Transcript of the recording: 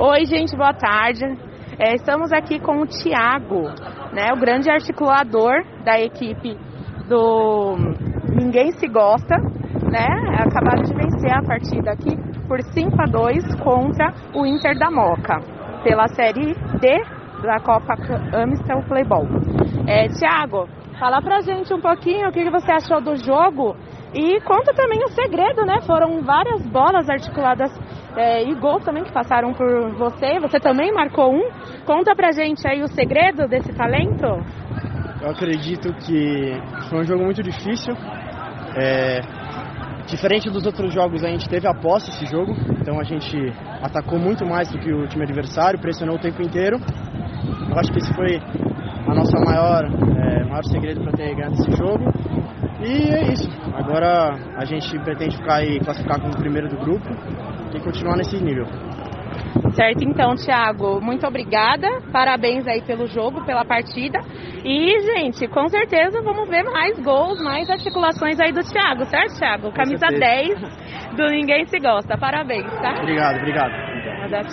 Oi, gente, boa tarde. É, estamos aqui com o Thiago, né, o grande articulador da equipe do Ninguém Se Gosta, né? Acabaram de vencer a partida aqui por 5 a 2 contra o Inter da Moca, pela Série D da Copa Amstel Playball. É, Thiago, fala pra gente um pouquinho o que você achou do jogo e conta também o segredo, né? Foram várias bolas articuladas é, e gols também que passaram por você. Você também marcou um. Conta pra gente aí o segredo desse talento. Eu acredito que foi um jogo muito difícil. É, diferente dos outros jogos, a gente teve a posse esse jogo, então a gente atacou muito mais do que o time adversário, pressionou o tempo inteiro. Eu acho que esse foi a nossa maior, é, maior segredo para ter ganhado esse jogo. E é isso. Agora a gente pretende ficar e classificar como primeiro do grupo e continuar nesse nível. Certo, então, Thiago, muito obrigada. Parabéns aí pelo jogo, pela partida. E, gente, com certeza vamos ver mais gols, mais articulações aí do Thiago, certo, Thiago? Camisa 10 do Ninguém Se Gosta. Parabéns, tá? Obrigado, obrigado. Tchau.